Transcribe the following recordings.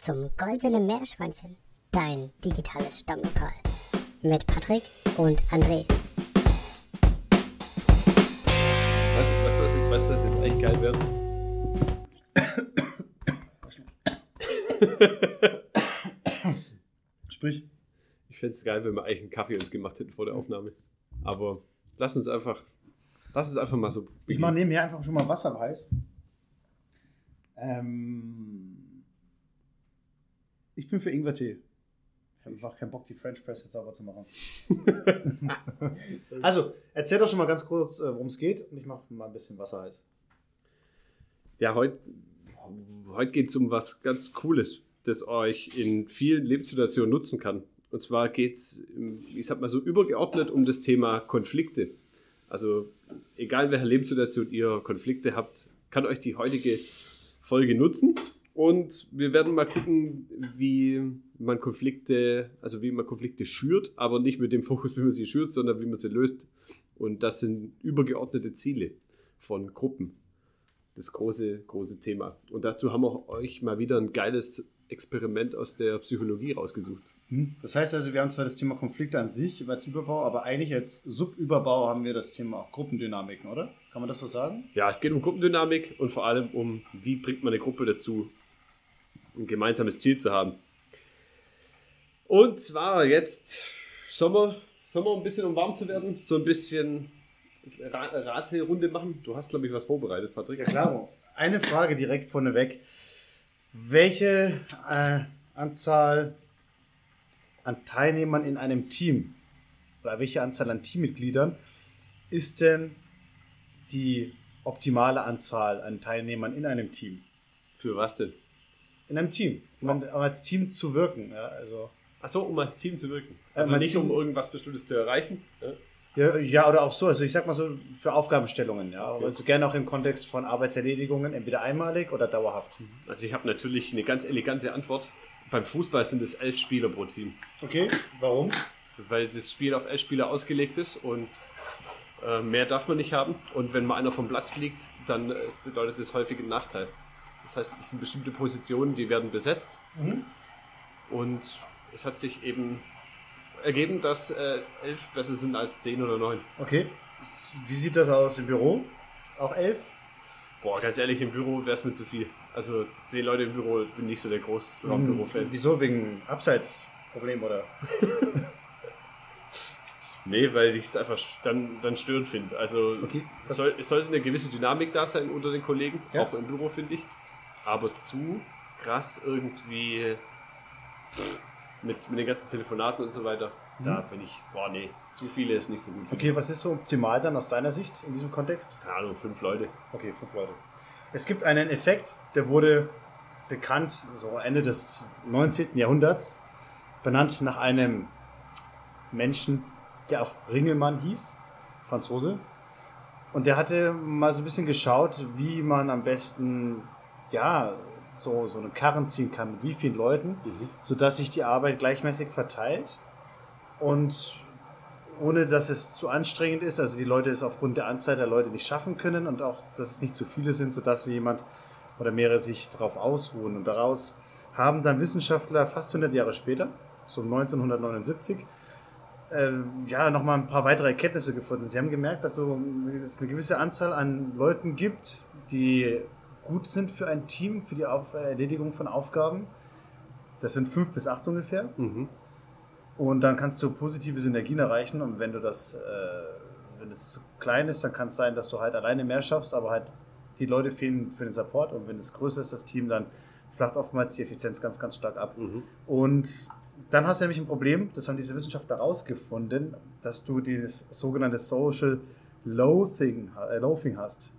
zum Goldenen Meerschweinchen, dein digitales Stammlokal. Mit Patrick und André. Weißt du, weißt du, was, ich- weißt du, was jetzt eigentlich geil wäre? Sprich. Ich fände es geil, wenn wir eigentlich einen Kaffee uns gemacht hätten vor der Aufnahme. Aber lass uns einfach, lass uns einfach mal so. Ich mache nebenher einfach schon mal Wasser heiß. Ähm, ich bin für Ingwertee. Ich habe einfach keinen Bock, die French Press jetzt sauber zu machen. also, erzähl doch schon mal ganz kurz, äh, worum es geht und ich mache mal ein bisschen Wasser heiß. Ja, heute heut geht es um was ganz Cooles, das euch in vielen Lebenssituationen nutzen kann. Und zwar geht es, ich sag mal so, übergeordnet um das Thema Konflikte. Also, egal in welcher Lebenssituation ihr Konflikte habt, kann euch die heutige Folge nutzen. Und wir werden mal gucken, wie man Konflikte, also wie man Konflikte schürt, aber nicht mit dem Fokus, wie man sie schürt, sondern wie man sie löst. Und das sind übergeordnete Ziele von Gruppen das große, große Thema. Und dazu haben wir euch mal wieder ein geiles Experiment aus der Psychologie rausgesucht. Das heißt also, wir haben zwar das Thema Konflikte an sich als Überbau, aber eigentlich als Subüberbau haben wir das Thema auch Gruppendynamiken, oder? Kann man das so sagen? Ja, es geht um Gruppendynamik und vor allem um, wie bringt man eine Gruppe dazu, ein gemeinsames Ziel zu haben. Und zwar jetzt Sommer, Sommer ein bisschen um warm zu werden, so ein bisschen Ra Raterunde machen. Du hast, glaube ich, was vorbereitet, Patrick. Ja, klar. Eine Frage direkt vorneweg. Welche äh, Anzahl an Teilnehmern in einem Team oder welche Anzahl an Teammitgliedern ist denn die optimale Anzahl an Teilnehmern in einem Team? Für was denn? In einem Team, um als Team zu wirken. Ja, also, Achso, um als Team zu wirken. Also nicht Team- um irgendwas Bestimmtes zu erreichen. Ja? ja, ja, oder auch so. Also ich sag mal so für Aufgabenstellungen. Ja, also gerne auch im Kontext von Arbeitserledigungen, entweder einmalig oder dauerhaft. Also ich habe natürlich eine ganz elegante Antwort. Beim Fußball sind es elf Spieler pro Team, Okay, warum? weil das Spiel auf elf Spieler ausgelegt ist und äh, mehr darf man nicht haben. Und wenn mal einer vom Platz fliegt, dann äh, bedeutet das häufig einen Nachteil. Das heißt, es sind bestimmte Positionen, die werden besetzt. Und es hat sich eben ergeben, dass äh, elf besser sind als zehn oder neun. Okay. Wie sieht das aus im Büro? Auch elf? Boah, ganz ehrlich, im Büro wäre es mir zu viel. Also zehn Leute im Büro bin nicht so der Großraumbüro-Fan. Wieso? Wegen Abseitsproblem oder? Nee, weil ich es einfach dann, dann störend finde. Also Okay, es, soll, es sollte eine gewisse Dynamik da sein unter den Kollegen, Ja. auch im Büro finde ich. Aber zu krass irgendwie mit, mit den ganzen Telefonaten und so weiter, da bin ich, boah nee, zu viele ist nicht so gut. Okay, was ist so optimal dann aus deiner Sicht in diesem Kontext? Keine Ahnung, fünf Leute. Okay, fünf Leute. Es gibt einen Effekt, der wurde bekannt, so Ende des 19. Jahrhunderts, benannt nach einem Menschen, der auch Ringelmann hieß, Franzose. Und der hatte mal so ein bisschen geschaut, wie man am besten, ja, so, so einen Karren ziehen kann, mit wie vielen Leuten, sodass sich die Arbeit gleichmäßig verteilt und ohne dass es zu anstrengend ist, also die Leute es aufgrund der Anzahl der Leute nicht schaffen können und auch, dass es nicht zu viele sind, sodass so jemand oder mehrere sich darauf ausruhen. Und daraus haben dann Wissenschaftler fast 100 Jahre später, so 1979, ähm, ja, nochmal ein paar weitere Erkenntnisse gefunden. Sie haben gemerkt, dass so, es eine gewisse Anzahl an Leuten gibt, die gut sind für ein Team, für die Auf Erledigung von Aufgaben. Das sind fünf bis acht ungefähr. Mhm. Und dann kannst du positive Synergien erreichen. Und wenn du das, äh, wenn es zu klein ist, dann kann es sein, dass du halt alleine mehr schaffst, aber halt die Leute fehlen für den Support. Und wenn es größer ist, das Team, dann flacht oftmals die Effizienz ganz, ganz stark ab. Mhm. Und dann hast du nämlich ein Problem, das haben diese Wissenschaftler herausgefunden, dass du dieses sogenannte Social Loathing, äh, Loathing hast.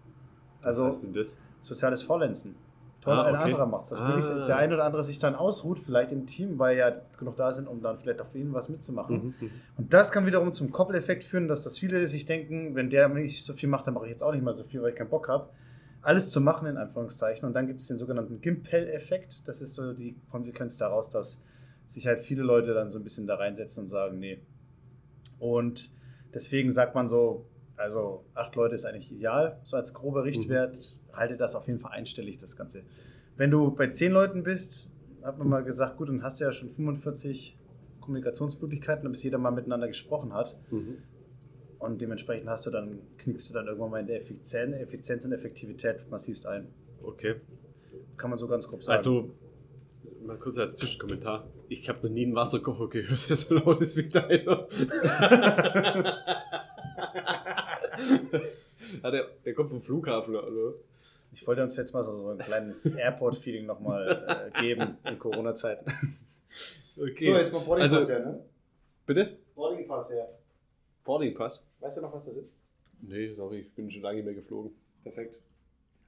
Also Was heißt denn das? Soziales Faulenzen. Toll, Ah, ein okay. anderer macht es. Dass Ah. wirklich der eine oder andere sich dann ausruht, vielleicht im Team, weil ja genug da sind, um dann vielleicht auf ihn was mitzumachen. Mhm. Und das kann wiederum zum Koppeleffekt führen, dass das viele sich denken, wenn der nicht so viel macht, dann mache ich jetzt auch nicht mal so viel, weil ich keinen Bock habe. Alles zu machen, in Anführungszeichen. Und dann gibt es den sogenannten Gimpel-Effekt. Das ist so die Konsequenz daraus, dass sich halt viele Leute dann so ein bisschen da reinsetzen und sagen, nee. Und deswegen sagt man so, also acht Leute ist eigentlich ideal, so als grober Richtwert. Halte das auf jeden Fall einstellig, das Ganze. Wenn du bei zehn Leuten bist, hat man mal gesagt, gut, dann hast du ja schon 45 Kommunikationsmöglichkeiten, bis jeder mal miteinander gesprochen hat. Mhm. Und dementsprechend hast du dann, knickst du dann irgendwann mal in der Effizienz, Effizienz und Effektivität massivst ein. Okay. Kann man so ganz grob sagen. Also, mal kurz als Zwischenkommentar. Ich habe noch nie einen Wasserkocher gehört, der so laut ist wie deiner. ja, der, der kommt vom Flughafen, oder? Ich wollte uns jetzt mal so, so ein kleines Airport-Feeling nochmal äh, geben in Corona-Zeiten. Okay. So, jetzt mal Boarding Pass Also- her, ne? Bitte? Boarding Pass her. Boarding Pass? Weißt du noch, was das ist? Nee, sorry, ich bin schon lange nicht mehr geflogen. Perfekt.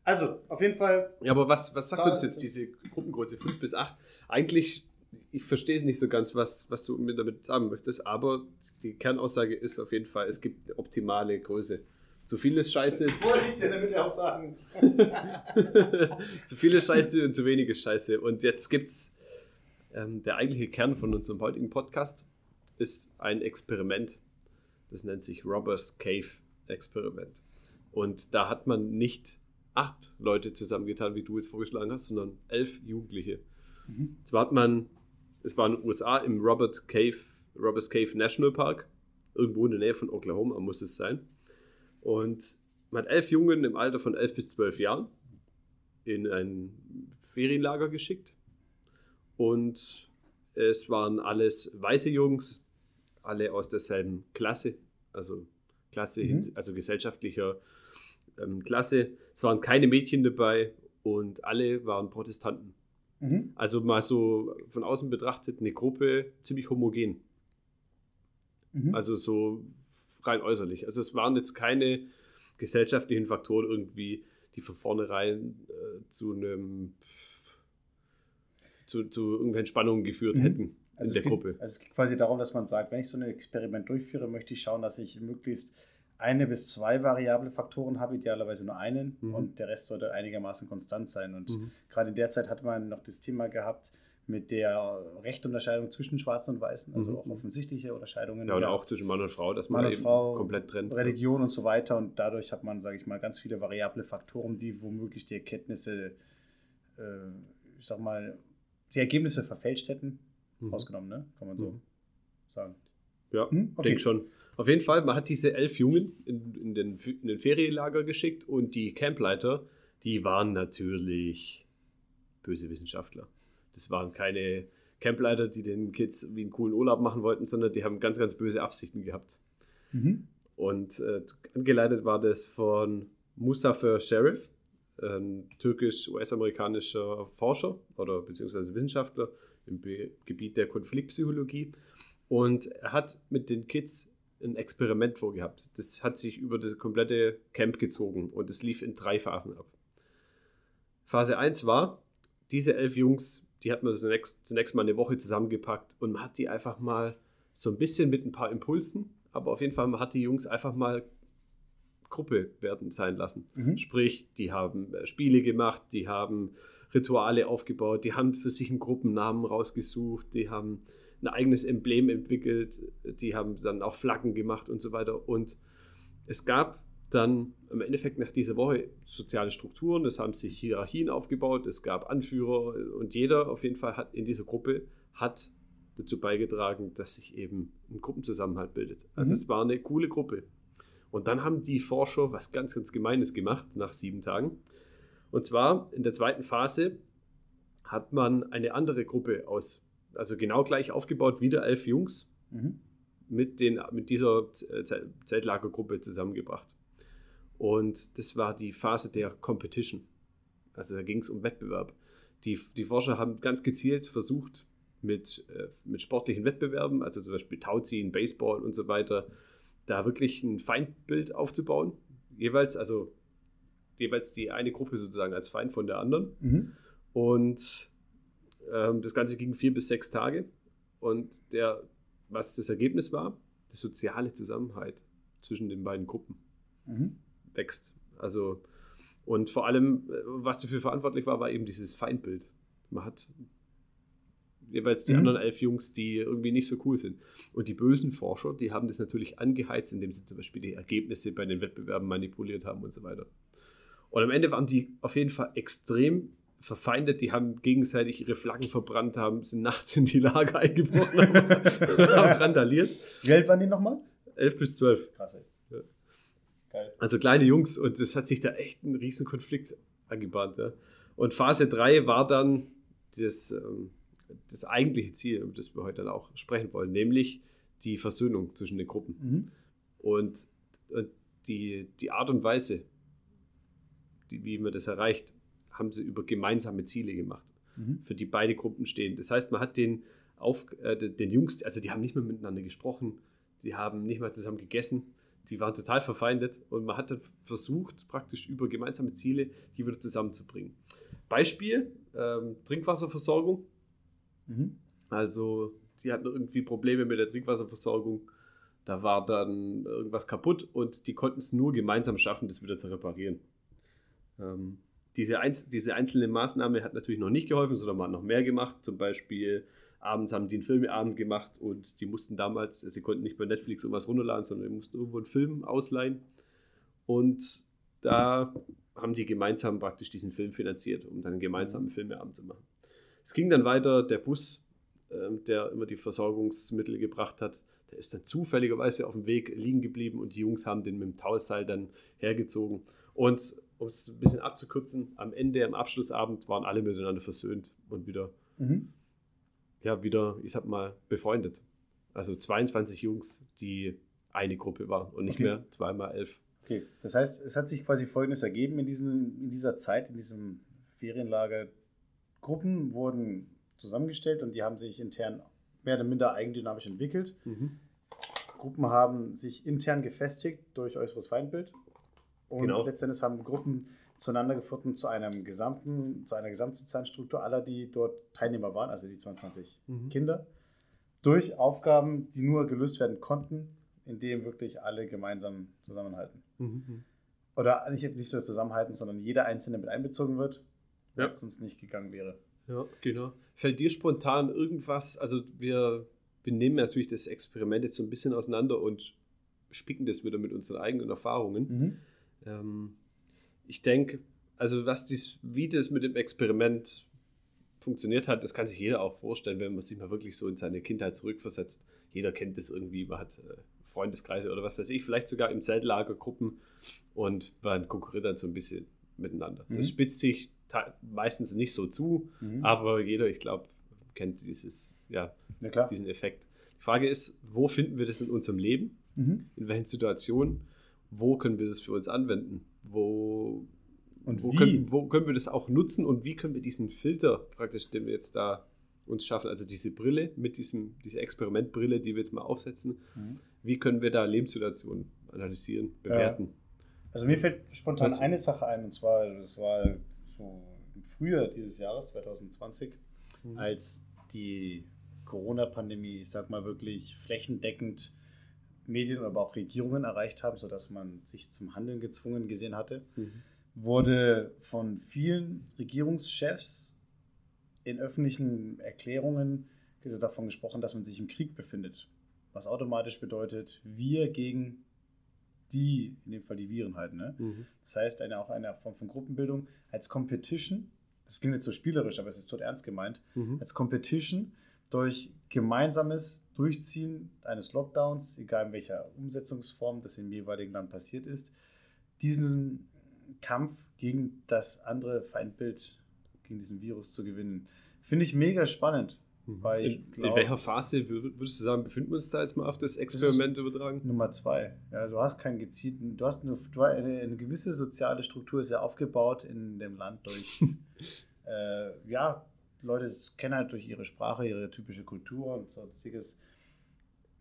Also, auf jeden Fall, Ja, aber was, was sagt uns jetzt diese Gruppengröße 5 bis 8? Eigentlich, ich verstehe es nicht so ganz, was, was du mir damit sagen möchtest, aber die Kernaussage ist auf jeden Fall, es gibt eine optimale Größe. Zu viel ist scheiße, das wollte ich dir damit auch sagen. zu viel ist scheiße und zu wenig ist scheiße. Und jetzt gibt's ähm, der eigentliche Kern von unserem heutigen Podcast ist ein Experiment. Das nennt sich Robbers Cave Experiment. Und da hat man nicht acht Leute zusammengetan, wie du jetzt vorgeschlagen hast, sondern elf Jugendliche. Mhm. Zwar hat man, es war in den USA im Robert Cave, Robbers Cave National Park, irgendwo in der Nähe von Oklahoma muss es sein. Und man hat elf Jungen im Alter von elf bis zwölf Jahren in ein Ferienlager geschickt. Und es waren alles weiße Jungs, alle aus derselben Klasse, also Klasse, Mhm. also gesellschaftlicher ähm, Klasse. Es waren keine Mädchen dabei und alle waren Protestanten. Mhm. Also mal so von außen betrachtet eine Gruppe ziemlich homogen. Mhm. Also so rein äußerlich. Also es waren jetzt keine gesellschaftlichen Faktoren irgendwie, die von vornherein äh, zu einem zu, zu irgendwelchen Spannungen geführt Mhm. hätten in Also der es geht, Gruppe. Also es geht quasi darum, dass man sagt, wenn ich so ein Experiment durchführe, möchte ich schauen, dass ich möglichst eine bis zwei variable Faktoren habe, idealerweise nur einen Mhm. und der Rest sollte einigermaßen konstant sein. Und Mhm. gerade in der Zeit hat man noch das Thema gehabt mit der Rechtunterscheidung zwischen Schwarzen und Weißen, also Mhm. auch offensichtliche Unterscheidungen. Ja, Ja, auch zwischen Mann und Frau, dass Mann man und eben Frau, komplett trennt. Religion und so weiter. Und dadurch hat man, sage ich mal, ganz viele variable Faktoren, die womöglich die Erkenntnisse, äh, ich sag mal, die Ergebnisse verfälscht hätten. Mhm. Rausgenommen, ne? Kann man so Mhm. sagen. Ja, Hm? denke schon. Auf jeden Fall, man hat diese elf Jungen in, in, den, in den Ferienlager geschickt und die Campleiter, die waren natürlich böse Wissenschaftler. Das waren keine Campleiter, die den Kids wie einen coolen Urlaub machen wollten, sondern die haben ganz, ganz böse Absichten gehabt. Mhm. Und äh, angeleitet war das von Mustafa Sheriff, ein türkisch-US-amerikanischer Forscher oder beziehungsweise Wissenschaftler im Be Gebiet der Konfliktpsychologie. Und er hat mit den Kids ein Experiment vorgehabt. Das hat sich über das komplette Camp gezogen und es lief in drei Phasen ab. Phase 1 war, diese elf Jungs, die hat man zunächst, zunächst mal eine Woche zusammengepackt und man hat die einfach mal so ein bisschen mit ein paar Impulsen, aber auf jeden Fall, man hat die Jungs einfach mal Gruppe werden sein lassen. Mhm. Sprich, die haben äh, Spiele gemacht, die haben Rituale aufgebaut, die haben für sich einen Gruppennamen rausgesucht, die haben ein eigenes Emblem entwickelt, die haben dann auch Flaggen gemacht und so weiter. Und es gab dann im Endeffekt nach dieser Woche soziale Strukturen, es haben sich Hierarchien aufgebaut, es gab Anführer und jeder auf jeden Fall hat in dieser Gruppe hat dazu beigetragen, dass sich eben ein Gruppenzusammenhalt bildet. Also Mhm. es war eine coole Gruppe. Und dann haben die Forscher was ganz, ganz Gemeines gemacht nach sieben Tagen. Und zwar in der zweiten Phase hat man eine andere Gruppe aus, also genau gleich aufgebaut, wieder elf Jungs Mhm. mit, den, mit dieser Z- Zeltlagergruppe zusammengebracht. Und das war die Phase der Competition. Also da ging es um Wettbewerb. Die, die Forscher haben ganz gezielt versucht, mit, äh, mit sportlichen Wettbewerben, also zum Beispiel Tauziehen, Baseball und so weiter, da wirklich ein Feindbild aufzubauen. Jeweils, also jeweils die eine Gruppe sozusagen als Feind von der anderen. Mhm. Und ähm, das Ganze ging vier bis sechs Tage. Und der, was das Ergebnis war, der soziale Zusammenhalt zwischen den beiden Gruppen Mhm. Wächst. Also, und vor allem, äh, was dafür verantwortlich war, war eben dieses Feindbild. Man hat jeweils die Mhm. anderen elf Jungs, die irgendwie nicht so cool sind. Und die bösen Forscher, die haben das natürlich angeheizt, indem sie zum Beispiel die Ergebnisse bei den Wettbewerben manipuliert haben und so weiter. Und am Ende waren die auf jeden Fall extrem verfeindet, die haben gegenseitig ihre Flaggen verbrannt, haben, sind nachts in die Lager eingebrochen, haben, haben randaliert. Wie alt waren die nochmal? 11 bis 12. Krass, ey. Geil. Also kleine Jungs und es hat sich da echt ein riesen Konflikt angebahnt. Ja. Und Phase 3 war dann das, ähm, das eigentliche Ziel, über das wir heute dann auch sprechen wollen, nämlich die Versöhnung zwischen den Gruppen. Mhm. Und, und die, die Art und Weise, die, wie man das erreicht, haben sie über gemeinsame Ziele gemacht, Mhm. für die beide Gruppen stehen. Das heißt, man hat den, auf, äh, den Jungs, also die haben nicht mehr miteinander gesprochen, die haben nicht mal zusammen gegessen, die waren total verfeindet und man hat dann versucht, praktisch über gemeinsame Ziele die wieder zusammenzubringen. Beispiel, ähm, Trinkwasserversorgung. Mhm. Also, die hatten irgendwie Probleme mit der Trinkwasserversorgung. Da war dann irgendwas kaputt und die konnten es nur gemeinsam schaffen, das wieder zu reparieren. Ähm, diese, einz diese einzelne Maßnahme hat natürlich noch nicht geholfen, sondern man hat noch mehr gemacht. Zum Beispiel abends haben die einen Filmeabend gemacht und die mussten damals, sie konnten nicht bei Netflix irgendwas runterladen, sondern die mussten irgendwo einen Film ausleihen. Und da haben die gemeinsam praktisch diesen Film finanziert, um dann einen gemeinsamen Filmeabend zu machen. Es ging dann weiter, der Bus, ähm, der immer die Versorgungsmittel gebracht hat, der ist dann zufälligerweise auf dem Weg liegen geblieben und die Jungs haben den mit dem Tauseil dann hergezogen. Und um es ein bisschen abzukürzen, am Ende, am Abschlussabend waren alle miteinander versöhnt und wieder, Mhm. Ja, wieder, ich sag mal, befreundet. Also 22 Jungs, die eine Gruppe waren und nicht Okay. mehr zweimal elf. Okay, das heißt, es hat sich quasi Folgendes ergeben in, diesen, in dieser Zeit, in diesem Ferienlager. Gruppen wurden zusammengestellt und die haben sich intern mehr oder minder eigendynamisch entwickelt. Gruppen haben sich intern gefestigt durch äußeres Feindbild. Und Genau. letztendlich haben Gruppen zueinander gefunden zu einem gesamten, zu einer gesamtsozialen Struktur aller, die dort Teilnehmer waren, also die 22 Mhm. Kinder, durch Aufgaben, die nur gelöst werden konnten, indem wirklich alle gemeinsam zusammenhalten. Mhm. Oder nicht, nicht nur zusammenhalten, sondern jeder Einzelne mit einbezogen wird, Ja. es sonst nicht gegangen wäre. Ja, genau. Fällt dir spontan irgendwas, also wir, wir nehmen natürlich das Experiment jetzt so ein bisschen auseinander und spicken das wieder mit unseren eigenen Erfahrungen. Mhm. Ähm, ich denke, also was dies, wie das mit dem Experiment funktioniert hat, das kann sich jeder auch vorstellen, wenn man sich mal wirklich so in seine Kindheit zurückversetzt. Jeder kennt das irgendwie, man hat äh, Freundeskreise oder was weiß ich, vielleicht sogar im Zeltlager Gruppen und man konkurriert dann so ein bisschen miteinander. Mhm. Das spitzt sich te- meistens nicht so zu, Mhm. aber jeder, ich glaube, kennt dieses, ja, Ja, klar. diesen Effekt. Die Frage ist, wo finden wir das in unserem Leben? Mhm. In welchen Situationen? Wo können wir das für uns anwenden? Wo, Und wo? Können, wo können wir das auch nutzen und wie können wir diesen Filter praktisch, den wir jetzt da uns schaffen, also diese Brille mit diesem, diese Experimentbrille, die wir jetzt mal aufsetzen, Mhm. wie können wir da Lebenssituationen analysieren, bewerten? Also mir fällt spontan Was? eine Sache ein, und zwar, das war so im Frühjahr dieses Jahres, 2020, Mhm. als die Corona-Pandemie, ich sag mal wirklich flächendeckend Medien, aber auch Regierungen erreicht haben, sodass man sich zum Handeln gezwungen gesehen hatte, Mhm. wurde von vielen Regierungschefs in öffentlichen Erklärungen davon gesprochen, dass man sich im Krieg befindet. Was automatisch bedeutet, wir gegen die, in dem Fall die Viren halt, ne? Mhm. Das heißt, eine, auch eine Form von Gruppenbildung als Competition, das klingt jetzt so spielerisch, aber es ist tot ernst gemeint, Mhm. als Competition durch gemeinsames Durchziehen eines Lockdowns, egal in welcher Umsetzungsform das im jeweiligen Land passiert ist, diesen Kampf gegen das andere Feindbild, gegen diesen Virus zu gewinnen. Finde ich mega spannend. Weil ich in, in glaub- welcher Phase wür- würdest du sagen, befinden wir uns da jetzt mal auf das Experiment übertragen? Nummer zwei. Ja, du hast keinen gezielten, du hast eine, eine, eine gewisse soziale Struktur ist ja aufgebaut in dem Land durch, äh, ja, Leute kennen halt durch ihre Sprache, ihre typische Kultur und sonstiges.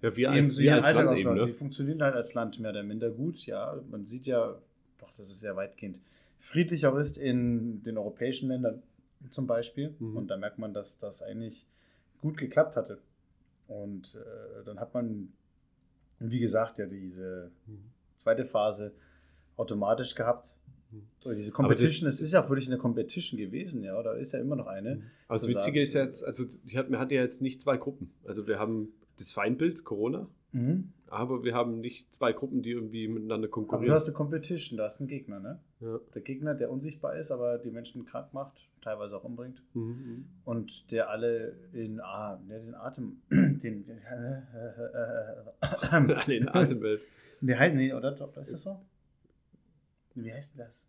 Ja, wir als, wir ihren als Land eben, ne? Die funktionieren halt als Land mehr oder minder gut, ja. Man sieht ja, doch, dass es sehr weitgehend friedlicher ist in den europäischen Ländern zum Beispiel. Mhm. Und da merkt man, dass das eigentlich gut geklappt hatte. Und äh, dann hat man, wie gesagt, ja diese Mhm. zweite Phase automatisch gehabt. Mhm. Durch diese Aber das- Competition, es ist ja wirklich eine Competition gewesen, ja, oder ist ja immer noch eine. Aber das Witzige ist ja jetzt, also hat, man hat ja jetzt nicht zwei Gruppen. Also wir haben das Feindbild, Corona, Mhm. aber wir haben nicht zwei Gruppen, die irgendwie miteinander Aber du konkurrieren. hast eine Competition, du hast einen Gegner, ne? Ja. Der Gegner, der unsichtbar ist, aber die Menschen krank macht, teilweise auch umbringt. Mhm. Und der alle in ah, der den Atem, den, Alle in Atemwelt. wie heißt, nee, oder? Ist das so? Wie heißt denn das?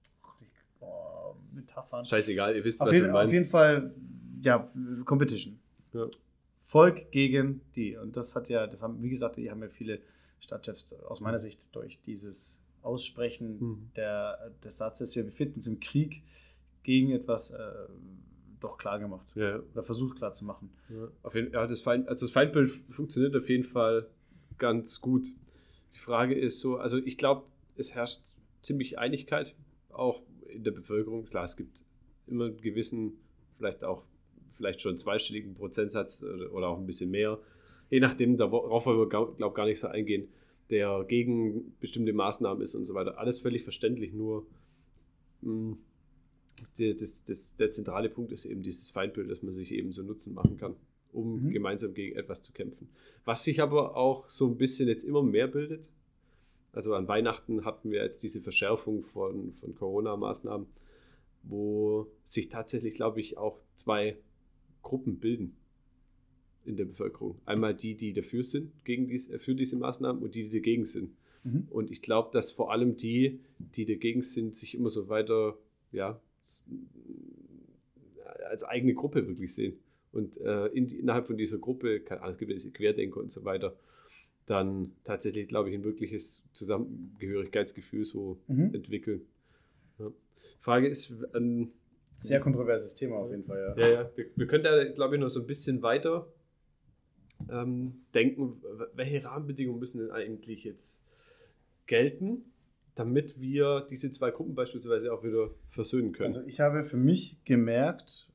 Oh, Metaphern. Scheißegal, ihr wisst, Auf was jeden, wir auf meinen. jeden Fall, ja, Competition. Ja. Volk gegen die. Und das hat ja, das haben, wie gesagt, die haben ja viele Stadtchefs aus meiner Sicht durch dieses Aussprechen Mhm. der, des Satzes, wir befinden uns im Krieg gegen etwas äh, doch klar gemacht. Ja. Oder versucht klar zu machen. Ja, auf jeden, ja, das, Feind, also das Feindbild funktioniert auf jeden Fall ganz gut. Die Frage ist so, also ich glaube, es herrscht ziemlich Einigkeit, auch in der Bevölkerung. Klar, es gibt immer einen gewissen, vielleicht auch, vielleicht schon zweistelligen Prozentsatz oder, auch ein bisschen mehr, je nachdem, darauf wollen wir, glaube gar nicht so eingehen, der gegen bestimmte Maßnahmen ist und so weiter. Alles völlig verständlich, nur mh, der, das, das, der zentrale Punkt ist eben dieses Feindbild, dass man sich eben so Nutzen machen kann, um Mhm. gemeinsam gegen etwas zu kämpfen. Was sich aber auch so ein bisschen jetzt immer mehr bildet. Also an Weihnachten hatten wir jetzt diese Verschärfung von, von Corona-Maßnahmen, wo sich tatsächlich, glaube ich, auch zwei Gruppen bilden in der Bevölkerung. Einmal die, die dafür sind, gegen dies, äh, für diese Maßnahmen und die, die dagegen sind. Mhm. Und ich glaube, dass vor allem die, die dagegen sind, sich immer so weiter, ja, als eigene Gruppe wirklich sehen. Und äh, in, innerhalb von dieser Gruppe, keine Ahnung, es gibt ja diese Querdenker und so weiter, dann tatsächlich, glaube ich, ein wirkliches Zusammengehörigkeitsgefühl so Mhm. entwickeln. Ja. Frage ist, ähm, Sehr kontroverses Thema auf jeden Fall, ja. ja, ja. Wir, wir können da, glaube ich, noch so ein bisschen weiter ähm, denken, welche Rahmenbedingungen müssen denn eigentlich jetzt gelten, damit wir diese zwei Gruppen beispielsweise auch wieder versöhnen können. Also ich habe für mich gemerkt,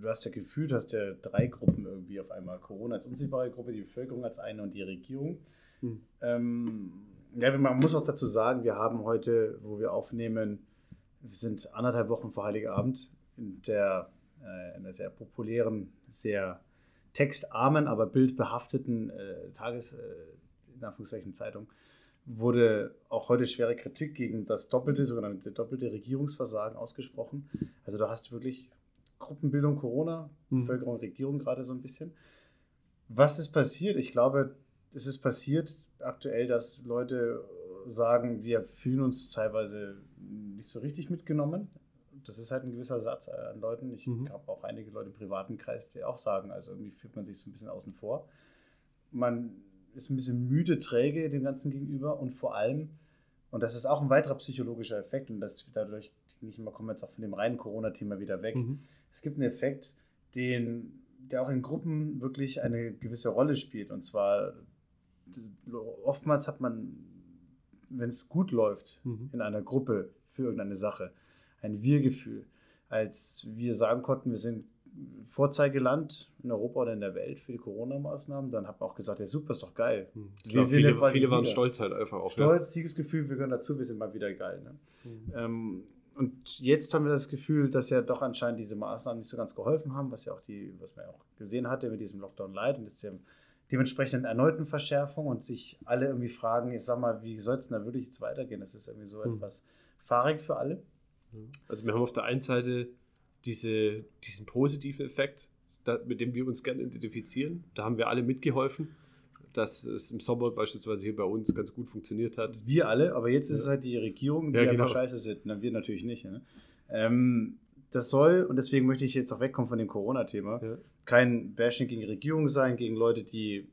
du hast ja gefühlt, hast ja drei Gruppen irgendwie auf einmal. Corona als unsichtbare Gruppe, die Bevölkerung als eine und die Regierung. Hm. Ähm, ja, man muss auch dazu sagen, wir haben heute, wo wir aufnehmen, wir sind anderthalb Wochen vor Heiligabend in der, äh, in der sehr populären, sehr textarmen, aber bildbehafteten äh, Tages, äh, in Anführungszeichen Zeitung, wurde auch heute schwere Kritik gegen das doppelte, sogenannte doppelte Regierungsversagen ausgesprochen. Also da hast du wirklich Gruppenbildung Corona, Mhm. Bevölkerung, Regierung gerade so ein bisschen. Was ist passiert? Ich glaube, es ist passiert aktuell, dass Leute sagen, wir fühlen uns teilweise nicht so richtig mitgenommen. Das ist halt ein gewisser Satz an Leuten. Ich Mhm. habe auch einige Leute im privaten Kreis, die auch sagen, also irgendwie fühlt man sich so ein bisschen außen vor. Man ist ein bisschen müde, träge dem Ganzen gegenüber und vor allem, und das ist auch ein weiterer psychologischer Effekt, und das dadurch nicht immer kommen wir jetzt auch von dem reinen Corona-Thema wieder weg. Mhm. Es gibt einen Effekt, den, der auch in Gruppen wirklich eine gewisse Rolle spielt. Und zwar oftmals hat man, wenn es gut läuft Mhm. in einer Gruppe für irgendeine Sache, ein Wir-Gefühl. Als wir sagen konnten, wir sind Vorzeigeland in Europa oder in der Welt für die Corona-Maßnahmen, dann hat man auch gesagt, ja super, ist doch geil. Mhm. Ich Wir glaub, sind ja viele, viele waren Sieger. stolz halt einfach auf. Stolz, Siegesgefühl, wir gehören dazu, wir sind mal wieder geil. Ne? Ja. Mhm. Ähm, und jetzt haben wir das Gefühl, dass ja doch anscheinend diese Maßnahmen nicht so ganz geholfen haben, was ja auch die, was man ja auch gesehen hatte mit diesem Lockdown Light und jetzt der dementsprechenden erneuten Verschärfung und sich alle irgendwie fragen, ich sag mal, wie soll es denn da wirklich jetzt weitergehen? Das ist irgendwie so Hm. etwas fahrig für alle. Also wir haben auf der einen Seite diese, diesen positiven Effekt, mit dem wir uns gerne identifizieren. Da haben wir alle mitgeholfen, dass es im Sommer beispielsweise hier bei uns ganz gut funktioniert hat. Wir alle, aber jetzt ist es Ja. halt die Regierung, die Ja, einfach genau. scheiße sind. Na, wir natürlich nicht. Ne? Ähm, das soll, und deswegen möchte ich jetzt auch wegkommen von dem Corona-Thema, Ja. kein Bashing gegen Regierung sein, gegen Leute, die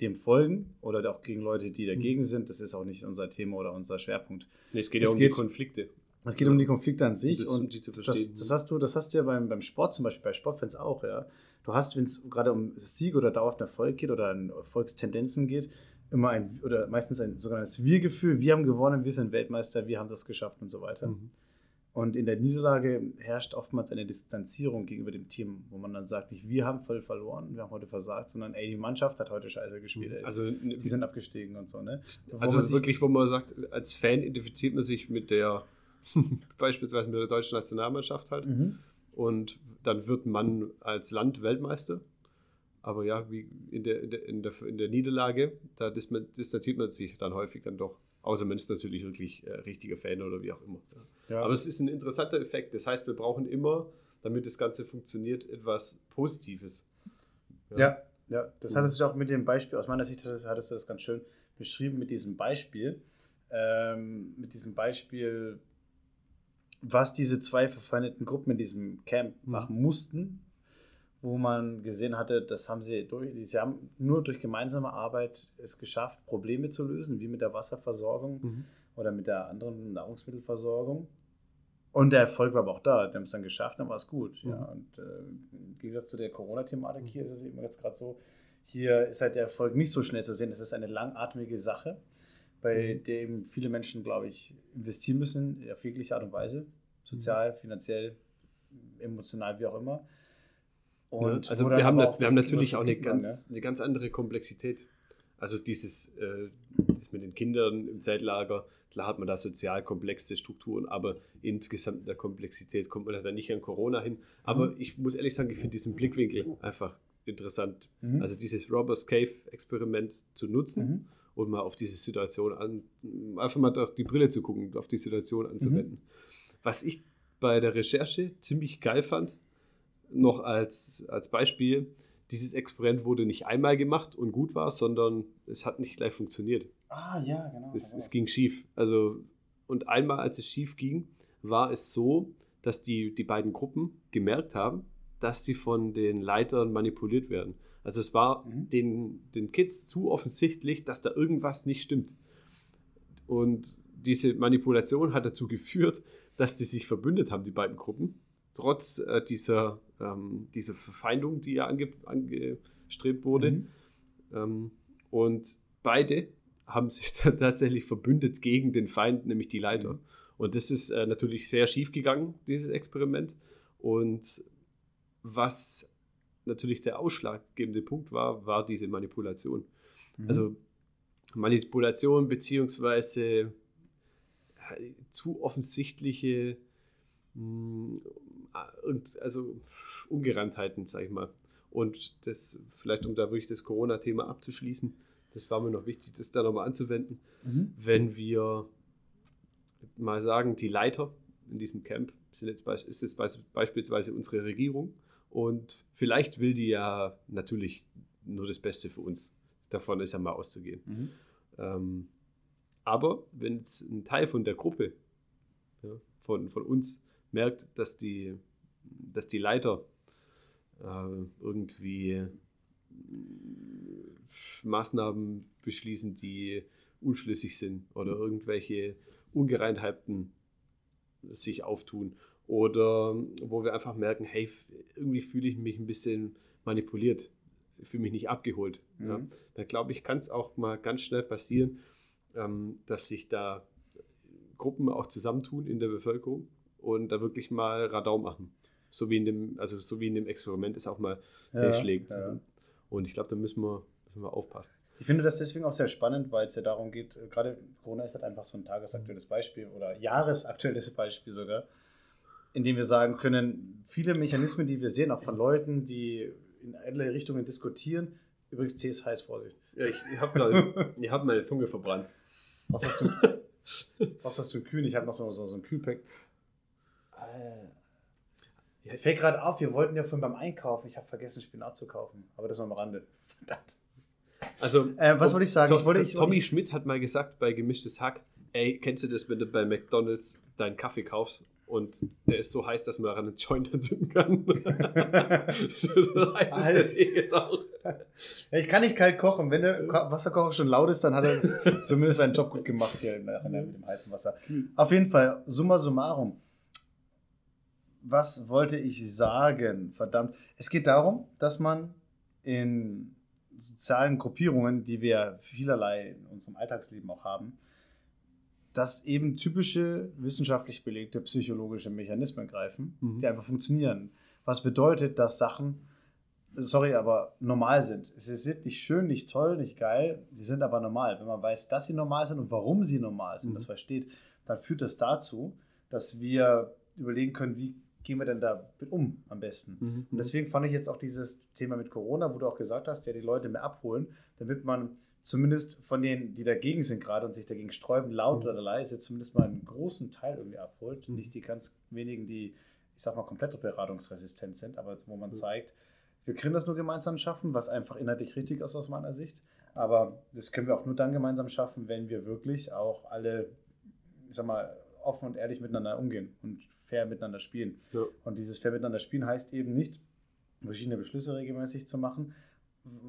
dem folgen oder auch gegen Leute, die dagegen Mhm. sind. Das ist auch nicht unser Thema oder unser Schwerpunkt. Nee, es geht Es ja um geht- die Konflikte. Es geht um die Konflikte an sich das- und die zu das, das hast du, das hast du ja beim, beim Sport zum Beispiel, bei Sportfans auch, ja. Du hast, wenn es gerade um Sieg oder dauerhaften Erfolg geht oder an Erfolgstendenzen geht, immer ein oder meistens ein sogenanntes Wir-Gefühl. Wir haben gewonnen, wir sind Weltmeister, wir haben das geschafft und so weiter. Mhm. Und in der Niederlage herrscht oftmals eine Distanzierung gegenüber dem Team, wo man dann sagt, nicht wir haben voll verloren, wir haben heute versagt, sondern ey, die Mannschaft hat heute scheiße gespielt. Ey. Also, sie sind abgestiegen und so, ne? Wo also wirklich, wo man sagt, als Fan identifiziert man sich mit der, beispielsweise mit der deutschen Nationalmannschaft halt. Mhm. Und dann wird man als Land Weltmeister. Aber ja, wie in der, in der, in der, in der Niederlage, da dis- distanziert man sich dann häufig dann doch. Außer man ist natürlich wirklich äh, richtiger Fan oder wie auch immer. Ja. Ja. Aber es ist ein interessanter Effekt. Das heißt, wir brauchen immer, damit das Ganze funktioniert, etwas Positives. Ja, ja. Das hattest du auch mit dem Beispiel, aus meiner Sicht hattest, hattest du das ganz schön beschrieben mit diesem Beispiel. Ähm, mit diesem Beispiel, was diese zwei verfeindeten Gruppen in diesem Camp Mhm. machen mussten, wo man gesehen hatte, das haben sie durch, sie haben nur durch gemeinsame Arbeit es geschafft, Probleme zu lösen, wie mit der Wasserversorgung Mhm. oder mit der anderen Nahrungsmittelversorgung. Und der Erfolg war aber auch da. Die haben es dann geschafft, dann war es gut. Ja. Mhm. Und äh, im Gegensatz zu der Corona-Thematik hier ist es eben jetzt gerade so, hier ist halt der Erfolg nicht so schnell zu sehen. Es ist eine langatmige Sache, bei Mhm. eben viele Menschen, glaube ich, investieren müssen, auf jegliche Art und Weise. Sozial, finanziell, emotional, wie auch immer. Und also wo dann wir haben, wir haben natürlich auch eine man, ganz, eine ganz andere Komplexität. Also dieses äh, das mit den Kindern im Zeltlager, klar hat man da sozial komplexe Strukturen, aber insgesamt in der Komplexität kommt man da nicht an Corona hin. Aber Mhm. ich muss ehrlich sagen, ich finde diesen Blickwinkel einfach interessant. Mhm. Also dieses Robbers Cave Experiment zu nutzen Mhm. Und mal auf diese Situation an, einfach mal durch die Brille zu gucken, auf die Situation anzuwenden. Was ich bei der Recherche ziemlich geil fand, noch als, als Beispiel, dieses Experiment wurde nicht einmal gemacht und gut war, sondern es hat nicht gleich funktioniert. Ah, ja, genau. Es, es ging schief. Also, und einmal, als es schief ging, war es so, dass die, die beiden Gruppen gemerkt haben, dass sie von den Leitern manipuliert werden. Also es war Mhm. den, den Kids zu offensichtlich, dass da irgendwas nicht stimmt. Und diese Manipulation hat dazu geführt, dass die sich verbündet haben, die beiden Gruppen, trotz äh, dieser, ähm, dieser Verfeindung, die ja ange, angestrebt wurde. Mhm. Ähm, und beide haben sich dann tatsächlich verbündet gegen den Feind, nämlich die Leiter. Mhm. Und das ist äh, natürlich sehr schief gegangen, dieses Experiment. Und was natürlich der ausschlaggebende Punkt war, war diese Manipulation. Mhm. Also Manipulation beziehungsweise äh, zu offensichtliche und also Ungereimtheiten, sag ich mal. Und das, vielleicht um da wirklich das Corona-Thema abzuschließen, das war mir noch wichtig, das da nochmal anzuwenden. Mhm. Wenn wir mal sagen, die Leiter in diesem Camp sind jetzt, ist jetzt beis- beispielsweise unsere Regierung und vielleicht will die ja natürlich nur das Beste für uns. Davon ist ja mal auszugehen. Mhm. Ähm, aber wenn jetzt ein Teil von der Gruppe, ja, von, von uns, merkt, dass die, dass die Leiter äh, irgendwie mm, Maßnahmen beschließen, die unschlüssig sind oder irgendwelche Ungereimtheiten sich auftun oder wo wir einfach merken, hey, irgendwie fühle ich mich ein bisschen manipuliert, fühle mich nicht abgeholt. Ja Mhm. dann glaube ich, kann es auch mal ganz schnell passieren, ähm, dass sich da Gruppen auch zusammentun in der Bevölkerung und da wirklich mal Radau machen. So wie in dem, also so wie in dem Experiment es auch mal Ja, fehlschlägt. ja. Und ich glaube, da müssen wir, müssen wir aufpassen. Ich finde das deswegen auch sehr spannend, weil es ja darum geht, äh, gerade Corona ist halt einfach so ein tagesaktuelles Beispiel oder jahresaktuelles Beispiel sogar, in dem wir sagen können, viele Mechanismen, die wir sehen, auch von Leuten, die in alle Richtungen diskutieren, übrigens Tee ist heiß, Vorsicht. Ja, ich, ich habe hab meine Zunge verbrannt. Was hast du, was hast du kühn? Ich habe noch so, so, so ein Kühlpack. Äh, fällt gerade auf, wir wollten ja vorhin beim Einkaufen, ich habe vergessen, Spinat zu kaufen, aber das noch am Rande. Verdammt. Also, Äh, was wollte ich sagen? To- Ich wollte- ich- Tommy ich- Schmidt hat mal gesagt bei Gemischtes Hack, ey, kennst du das, wenn du bei McDonalds deinen Kaffee kaufst und der ist so heiß, dass man daran einen Joint anzünden kann? so heiß ist der Tee jetzt auch. Ich kann nicht kalt kochen. Wenn der Ko- Wasserkocher schon laut ist, dann hat er zumindest seinen Job gut gemacht hier Nachhinein mit dem heißen Wasser. Auf jeden Fall, summa summarum. Was wollte ich sagen? Verdammt. Es geht darum, dass man in sozialen Gruppierungen, die wir vielerlei in unserem Alltagsleben auch haben, dass eben typische wissenschaftlich belegte psychologische Mechanismen greifen, Mhm. die einfach funktionieren. Was bedeutet, dass Sachen, sorry, aber normal sind. Sie sind nicht schön, nicht toll, nicht geil, sie sind aber normal. Wenn man weiß, dass sie normal sind und warum sie normal sind, Mhm. das versteht, dann führt das dazu, dass wir überlegen können, wie gehen wir denn da mit um am besten. Mhm. Und deswegen fand ich jetzt auch dieses Thema mit Corona, wo du auch gesagt hast, ja, die Leute mehr abholen, damit man zumindest von denen, die dagegen sind gerade und sich dagegen sträuben, laut Mhm. oder leise, zumindest mal einen großen Teil irgendwie abholt. Mhm. Nicht die ganz wenigen, die, ich sag mal, komplett beratungsresistent sind, aber wo man Mhm. zeigt, wir können das nur gemeinsam schaffen, was einfach inhaltlich richtig ist aus meiner Sicht. Aber das können wir auch nur dann gemeinsam schaffen, wenn wir wirklich auch alle, ich sag mal, offen und ehrlich miteinander umgehen und fair miteinander spielen. Ja. Und dieses fair miteinander spielen heißt eben nicht, verschiedene Beschlüsse regelmäßig zu machen.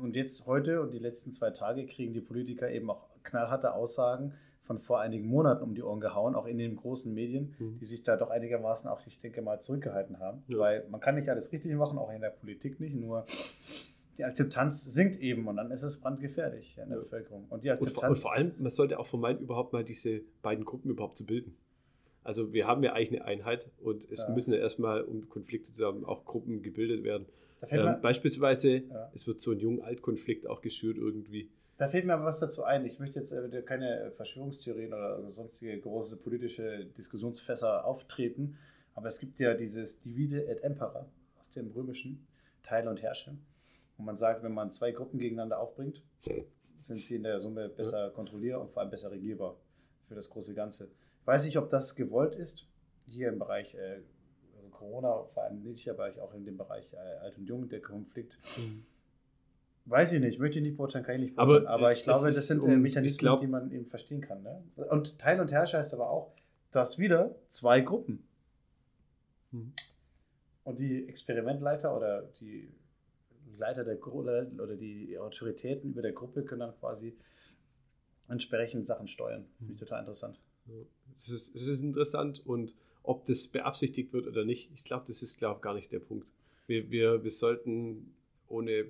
Und jetzt heute und die letzten zwei Tage kriegen die Politiker eben auch knallharte Aussagen von vor einigen Monaten um die Ohren gehauen, auch in den großen Medien, Mhm. die sich da doch einigermaßen auch, ich denke mal, zurückgehalten haben. Ja. Weil man kann nicht alles richtig machen, auch in der Politik nicht, nur die Akzeptanz sinkt eben und dann ist es brandgefährlich in der Ja. Bevölkerung. Und die Und Akzeptanz. vor, und vor allem, man sollte auch vermeiden, überhaupt mal diese beiden Gruppen überhaupt zu bilden. Also wir haben ja eigentlich eine Einheit und es Ja. müssen ja erstmal, um Konflikte zu haben, auch Gruppen gebildet werden. Ähm, mir, beispielsweise, Ja. es wird so ein Jung-Alt-Konflikt auch geschürt irgendwie. da fällt mir aber was dazu ein. Ich möchte jetzt äh, keine Verschwörungstheorien oder sonstige große politische Diskussionsfässer auftreten, aber es gibt ja dieses Divide et Impera aus dem Römischen, Teile und Herrsche. Und man sagt, wenn man zwei Gruppen gegeneinander aufbringt, sind sie in der Summe besser kontrollierbar und vor allem besser regierbar für das große Ganze. Ich weiß nicht, ob das gewollt ist, hier im Bereich äh, also Corona, vor allem nicht, aber auch in dem Bereich äh, Alt und Jung, der Konflikt. Weiß ich nicht, möchte ich nicht beurteilen, kann ich nicht Aber beurteilen. Aber, es- ich glaube, das sind um- äh, ich Mechanismen, glaub- die man eben verstehen kann. Ne? Und Teil und Herrscher heißt aber auch, du hast wieder zwei Gruppen. Mhm. Und die Experimentleiter oder die Leiter der Gruppe oder die Autoritäten über der Gruppe können dann quasi entsprechend Sachen steuern. Finde ich total interessant. Ja. Es ist, es ist interessant und ob das beabsichtigt wird oder nicht, ich glaube, das ist, glaube gar nicht der Punkt. Wir, wir, wir sollten, ohne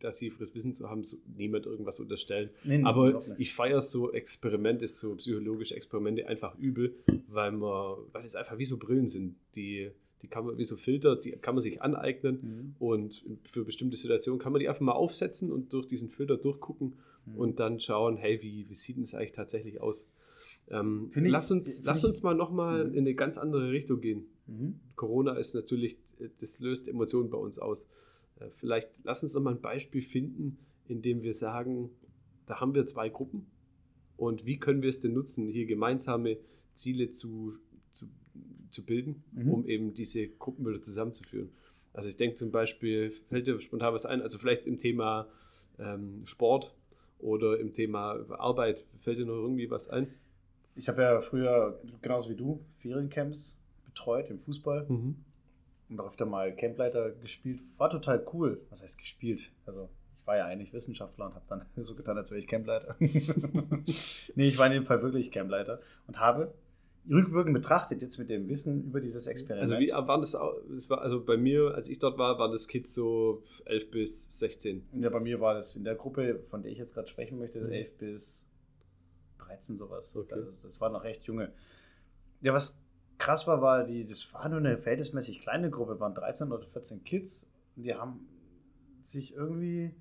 da tieferes Wissen zu haben, so, niemand irgendwas unterstellen. Nee, nee, Aber ich feiere so Experimente, so psychologische Experimente einfach übel, weil man, weil es einfach wie so Brillen sind. Die, die kann man, wie so Filter, die kann man sich aneignen Mhm. und für bestimmte Situationen kann man die einfach mal aufsetzen und durch diesen Filter durchgucken Mhm. und dann schauen, hey, wie, wie sieht denn es eigentlich tatsächlich aus? Ähm, ich- lass uns, lass uns mal nochmal Mhm. in eine ganz andere Richtung gehen. Mhm. Corona ist natürlich, das löst Emotionen bei uns aus. Äh, Vielleicht lass uns nochmal ein Beispiel finden, in dem wir sagen, da haben wir zwei Gruppen und wie können wir es denn nutzen, hier gemeinsame Ziele zu, zu, zu bilden, Mhm. um eben diese Gruppen wieder zusammenzuführen. Also ich denke zum Beispiel, fällt dir spontan was ein, also vielleicht im Thema ähm, Sport oder im Thema Arbeit, fällt dir noch irgendwie was ein? Ich habe ja früher, genauso wie du, Feriencamps betreut im Fußball Mhm. und auch öfter mal Campleiter gespielt. War total cool. Was heißt gespielt? Also ich war ja eigentlich Wissenschaftler und habe dann so getan, als wäre ich Campleiter. nee, ich war in dem Fall wirklich Campleiter und habe rückwirkend betrachtet, jetzt mit dem Wissen über dieses Experiment. Also wie waren das das war, also bei mir, als ich dort war, waren das Kids so 11 bis 16. ja, bei mir war das in der Gruppe, von der ich jetzt gerade sprechen möchte, Mhm. 11 bis 13 sowas. Okay. Also das war noch recht junge. Ja, was krass war, war die, das war nur eine verhältnismäßig kleine Gruppe, waren 13 oder 14 Kids und die haben sich irgendwie,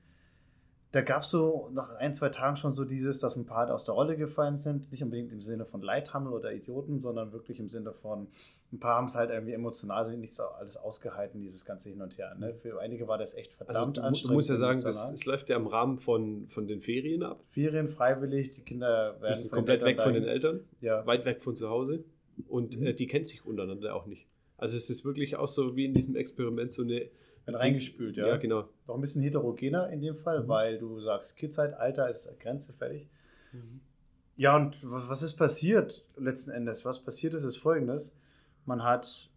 da gab es so nach ein, zwei Tagen schon so dieses, dass ein paar halt aus der Rolle gefallen sind, nicht unbedingt im Sinne von Leithammel oder Idioten, sondern wirklich im Sinne von, ein paar haben es halt irgendwie emotional so nicht so alles ausgehalten, dieses ganze Hin und Her. Ne? Für einige war das echt Also verdammt du, du anstrengend. musst ja sagen, das, es läuft ja im Rahmen von, von den Ferien ab. Ferien freiwillig, die Kinder werden Die sind komplett weg von den Eltern, Ja, weit weg von zu Hause und Mhm. äh, die kennen sich untereinander auch nicht. Also es ist wirklich auch so wie in diesem Experiment so eine... wird reingespült, ja. Ja, genau. Noch ein bisschen heterogener in dem Fall, Mhm. weil du sagst, Kidzeit, Alter ist Grenze fertig. Ja, und was ist passiert letzten Endes? Was passiert ist, ist folgendes. Man hat,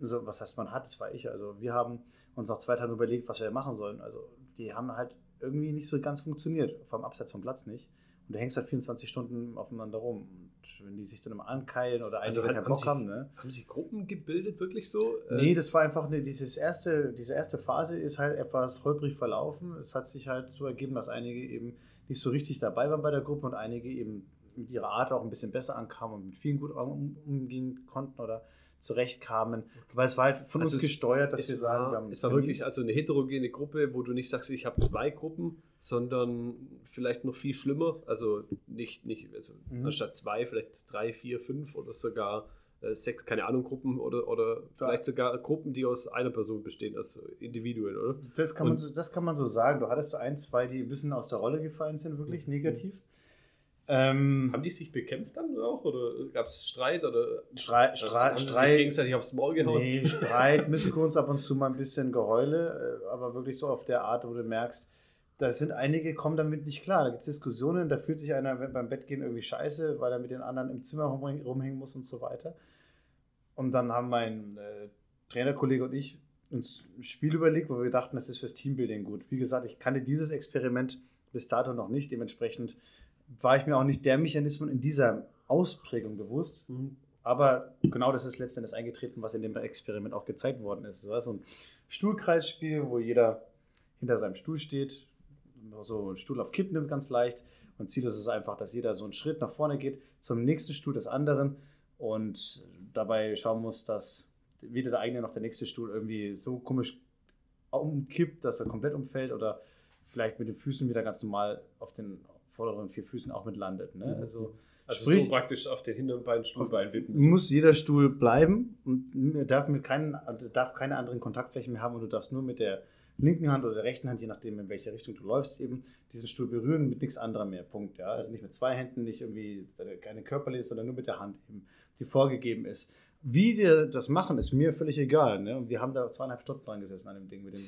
also was heißt man hat, das war ich, also wir haben uns nach zwei Tagen überlegt, was wir machen sollen. Also die haben halt irgendwie nicht so ganz funktioniert, vom Abseits vom Platz nicht. Und du hängst halt 24 Stunden aufeinander rum. Wenn die sich dann immer ankeilen oder Also einige hat- keinen haben Bock haben, ne? Haben sich Gruppen gebildet, wirklich so? Nee, das war einfach eine, dieses erste, diese erste Phase ist halt etwas holprig verlaufen. Es hat sich halt so ergeben, dass einige eben nicht so richtig dabei waren bei der Gruppe und einige eben mit ihrer Art auch ein bisschen besser ankamen und mit vielen gut um, umgehen konnten oder zurechtkamen. Weil es war halt von Also uns es- gesteuert, dass wir sagen, war, es war wirklich also eine heterogene Gruppe, wo du nicht sagst, ich habe zwei Gruppen, sondern vielleicht noch viel schlimmer. Also nicht, nicht also Mhm. anstatt zwei, vielleicht drei, vier, fünf oder sogar äh, sechs, keine Ahnung, Gruppen oder, oder vielleicht sogar Gruppen, die aus einer Person bestehen, aus Individuen, oder? Das kann, man so, das kann man so sagen. Du hattest so ein, zwei, die ein bisschen aus der Rolle gefallen sind, wirklich Mhm. negativ. Ähm, Haben die sich bekämpft dann auch? Oder gab es Streit? Oder Streit, Also Streit, Streit, gegenseitig aufs Maul gehauen? nee, Streit, Missgunst, ab und zu mal ein bisschen Geheule, äh, aber wirklich so auf der Art, wo du merkst, da sind einige, kommen damit nicht klar. Da gibt es Diskussionen, da fühlt sich einer beim Bettgehen irgendwie scheiße, weil er mit den anderen im Zimmer rumhängen, rumhängen muss und so weiter. Und dann haben mein äh, Trainerkollege und ich uns ein Spiel überlegt, wo wir dachten, das ist fürs Teambuilding gut. Wie gesagt, ich kannte dieses Experiment bis dato noch nicht. Dementsprechend war ich mir auch nicht der Mechanismen in dieser Ausprägung bewusst. Mhm. Aber genau das ist letztendlich eingetreten, was in dem Experiment auch gezeigt worden ist. So ein Stuhlkreisspiel, wo jeder hinter seinem Stuhl steht, so einen Stuhl auf Kipp nimmt ganz leicht. Und Ziel ist es einfach, dass jeder so einen Schritt nach vorne geht zum nächsten Stuhl des anderen und dabei schauen muss, dass weder der eigene noch der nächste Stuhl irgendwie so komisch umkippt, dass er komplett umfällt oder vielleicht mit den Füßen wieder ganz normal auf den vorderen vier Füßen auch mit landet. Ne? Also Also Sprich- so praktisch auf den Hinterbein, Stuhlbein wippen. muss jeder Stuhl bleiben und darf, mit keinen, darf keine anderen Kontaktflächen mehr haben und du darfst nur mit der linken Hand oder der rechten Hand, je nachdem in welche Richtung du läufst, eben diesen Stuhl berühren mit nichts anderem mehr. Punkt. Ja? Also nicht mit zwei Händen, nicht irgendwie keine körperlich, sondern nur mit der Hand, eben, die vorgegeben ist. Wie wir das machen, ist mir völlig egal. Ne? Und wir haben da zweieinhalb Stunden dran gesessen an dem Ding mit den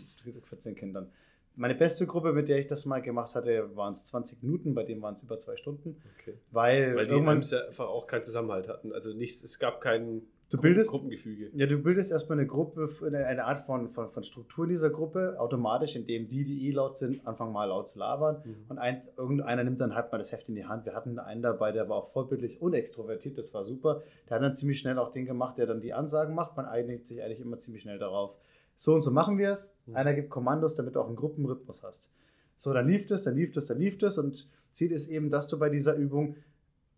14 Kindern. Meine beste Gruppe, mit der ich das mal gemacht hatte, waren es 20 Minuten, bei dem waren es über zwei Stunden. Okay. Weil, Weil die irgendwann, ja einfach auch keinen Zusammenhalt hatten. Also nichts, es gab kein Du bildest- Gruppengefüge. Ja, du bildest erstmal eine Gruppe, eine Art von, von, von Struktur in dieser Gruppe, automatisch, indem die, die eh laut sind, anfangen mal laut zu labern. Mhm. Und ein, irgendeiner nimmt dann halt mal das Heft in die Hand. Wir hatten einen dabei, der war auch vollbildlich und extrovertiert, das war super. Der hat dann ziemlich schnell auch den gemacht, der dann die Ansagen macht. Man einigt sich eigentlich immer ziemlich schnell darauf. So und so machen wir es. Mhm. Einer gibt Kommandos, damit du auch einen Gruppenrhythmus hast. So, dann lief es, dann lief es, dann lief es. Und Ziel ist eben, dass du bei dieser Übung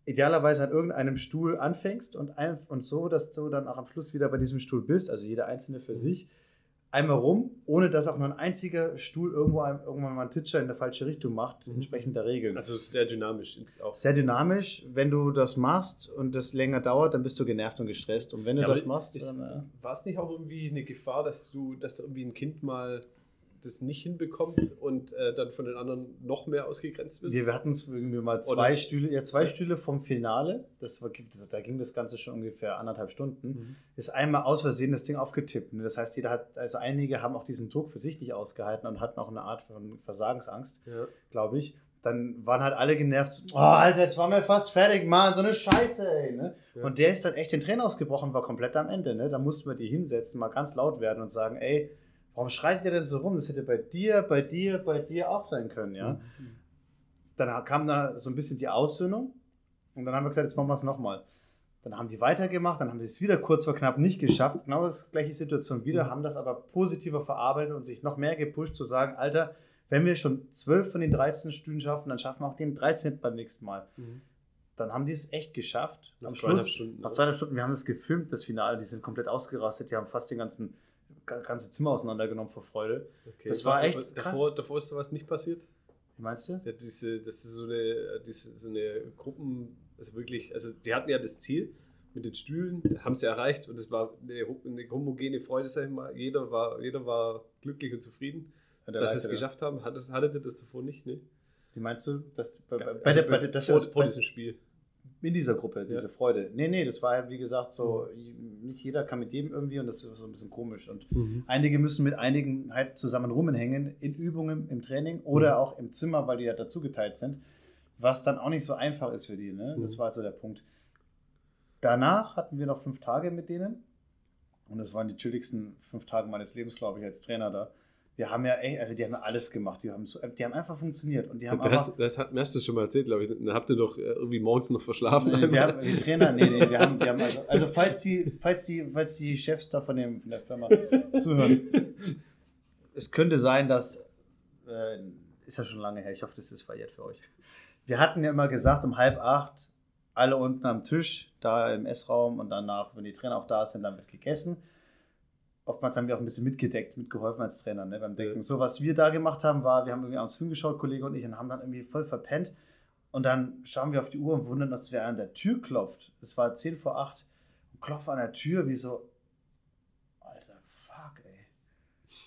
idealerweise an irgendeinem Stuhl anfängst und, ein, und so, dass du dann auch am Schluss wieder bei diesem Stuhl bist, also jeder einzelne für Mhm. sich, einmal rum, ohne dass auch nur ein einziger Stuhl irgendwo ein, irgendwann mal einen Titscher in der falsche Richtung macht, Mhm. entsprechend der Regeln. Also sehr dynamisch auch. sehr dynamisch. Wenn du das machst und das länger dauert, dann bist du genervt und gestresst. Und wenn du Ja, das machst, ist, dann, äh, war es nicht auch irgendwie eine Gefahr, dass du, dass da irgendwie ein Kind mal das nicht hinbekommt und äh, dann von den anderen noch mehr ausgegrenzt wird? wir, hatten es irgendwie mal zwei Oder- Stühle, ja, zwei Stühle vom Finale. Das war, da ging das Ganze schon ungefähr anderthalb Stunden. Mhm. ist einmal aus Versehen das Ding aufgetippt. ne? Das heißt, jeder hat, also einige haben auch diesen Druck für sich nicht ausgehalten und hatten auch eine Art von Versagensangst, Ja. glaube ich. Dann waren halt alle genervt. Oh, Alter, jetzt waren wir fast fertig, Mann, so eine Scheiße, ey. Ne? Ja. Und der ist dann echt den Tränen ausgebrochen, war komplett am Ende. Ne? Da mussten wir die hinsetzen, mal ganz laut werden und sagen, ey, warum schreit ihr denn so rum? Das hätte bei dir, bei dir, bei dir auch sein können, ja. Mhm. Dann kam da so ein bisschen die Aussöhnung und dann haben wir gesagt, jetzt machen wir es nochmal. Dann haben die weitergemacht, dann haben sie es wieder kurz vor knapp nicht geschafft, genau die gleiche Situation wieder, Mhm. haben das aber positiver verarbeitet und sich noch mehr gepusht zu sagen, Alter, wenn wir schon zwölf von den 13 Stühlen schaffen, dann schaffen wir auch den 13 beim nächsten Mal. Mhm. Dann haben die es echt geschafft. Nach Am zweieinhalb Schluss, Stunden, nach zweieinhalb Stunden, wir haben das gefilmt, das Finale, die sind komplett ausgerastet, die haben fast den ganzen ga- ganze Zimmer auseinandergenommen vor Freude. Okay. Das war echt Davor, davor ist sowas nicht passiert? Wie meinst du? Ja, diese, das ist so eine, diese, so eine Gruppen, also wirklich, also die hatten ja das Ziel mit den Stühlen, haben sie erreicht und es war eine, eine homogene Freude, sag ich mal. Jeder war, jeder war glücklich und zufrieden, der dass sie es geschafft haben. Hattet, hattet ihr das davor nicht? Ne? Wie meinst du? Dass, bei, bei, Also bei bei das vor, vor bei, diesem Spiel. In dieser Gruppe, diese Ja. Freude. Nee, nee, das war ja wie gesagt so, nicht jeder kann mit jedem irgendwie und das ist so ein bisschen komisch. Und einige müssen mit einigen halt zusammen rumhängen in Übungen im Training oder Mhm. auch im Zimmer, weil die ja dazu geteilt sind, was dann auch nicht so einfach ist für die. Ne? Das Mhm. war so der Punkt. Danach hatten wir noch fünf Tage mit denen und das waren die chilligsten fünf Tage meines Lebens, glaube ich, als Trainer da. Wir haben ja echt, also die haben ja alles gemacht, die haben, so, die haben einfach funktioniert und die haben Das, das hat mir hast du schon mal erzählt, glaube ich. Dann habt ihr doch äh, irgendwie morgens noch verschlafen. Nee, wir haben, die Trainer, nee, nee, wir haben, wir haben also, also falls die, falls die, falls die Chefs da von, dem, von der Firma zuhören, es könnte sein, dass, äh, ist ja schon lange her, ich hoffe, das ist verjährt für euch. Wir hatten ja immer gesagt, um halb acht, alle unten am Tisch, da im Essraum und danach, wenn die Trainer auch da sind, dann wird gegessen. Oftmals haben wir auch ein bisschen mitgedeckt, mitgeholfen als Trainer ne, beim Decken. Ja. So, was wir da gemacht haben, war, wir haben irgendwie abends Film geschaut, Kollege und ich, und haben dann irgendwie voll verpennt. Und dann schauen wir auf die Uhr und wundern uns, wer an der Tür klopft. Es war 10 vor 8. klopfe an der Tür, wie so, Alter, fuck, ey.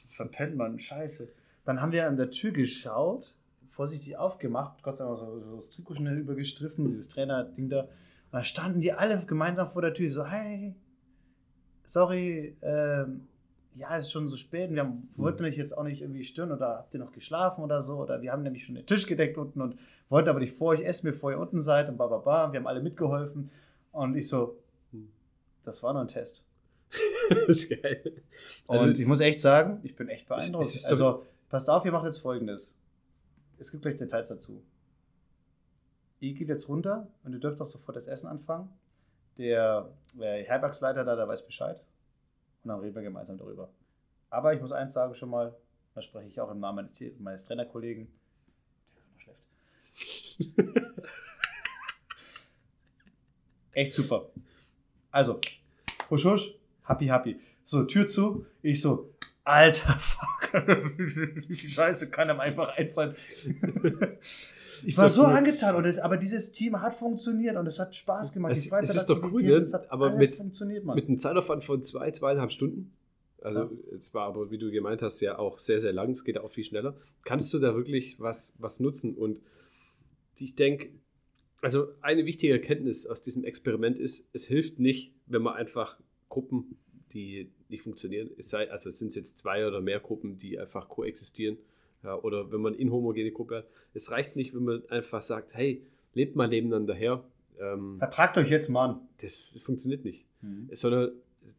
Verpennt man, scheiße. Dann haben wir an der Tür geschaut, vorsichtig aufgemacht, Gott sei Dank so, so das Trikot schnell übergestriffen, dieses Trainer-Ding da. Und dann standen die alle gemeinsam vor der Tür, so, hey, sorry, ähm, ja, es ist schon so spät und wir haben, wollten euch jetzt auch nicht irgendwie stören oder habt ihr noch geschlafen oder so oder wir haben nämlich schon den Tisch gedeckt unten und wollten aber nicht vor euch essen, bevor ihr unten seid und bla bla bla. Wir haben alle mitgeholfen und ich so, das war nur ein Test. das ist geil. Und Also- ich muss echt sagen, ich bin echt beeindruckt. So- also, passt auf, ihr macht jetzt folgendes. Es gibt gleich Details dazu. Ihr geht jetzt runter und ihr dürft auch sofort das Essen anfangen. Der, der Herbergsleiter da, der weiß Bescheid. Und dann reden wir gemeinsam darüber. Aber ich muss eins sagen schon mal, da spreche ich auch im Namen meines, meines Trainerkollegen. Der noch schlecht. Echt super. Also, husch, husch, happy, happy. So, Tür zu. Ich so, alter Fuck. Viel Scheiße kann einem einfach einfallen. Ich war so cool. angetan, und es, aber dieses Team hat funktioniert und es hat Spaß gemacht. Es- Die Schweizer es ist doch cool, gegeben, ne? Aber mit-. Mit einem Zeitaufwand von zwei, zweieinhalb Stunden. Also Ja. es war aber, wie du gemeint hast, ja auch sehr, sehr lang. Es geht auch viel schneller. Kannst du da wirklich was, was nutzen? Und ich denke, also eine wichtige Erkenntnis aus diesem Experiment ist, es hilft nicht, wenn man einfach Gruppen, die nicht funktionieren, es sei, also es sind jetzt zwei oder mehr Gruppen, die einfach koexistieren, ja, oder wenn man inhomogene Gruppe hat. Es reicht nicht, wenn man einfach sagt, hey, lebt mal nebeneinander her. Ähm, Vertragt euch jetzt mal an. das, das funktioniert nicht Mhm. sondern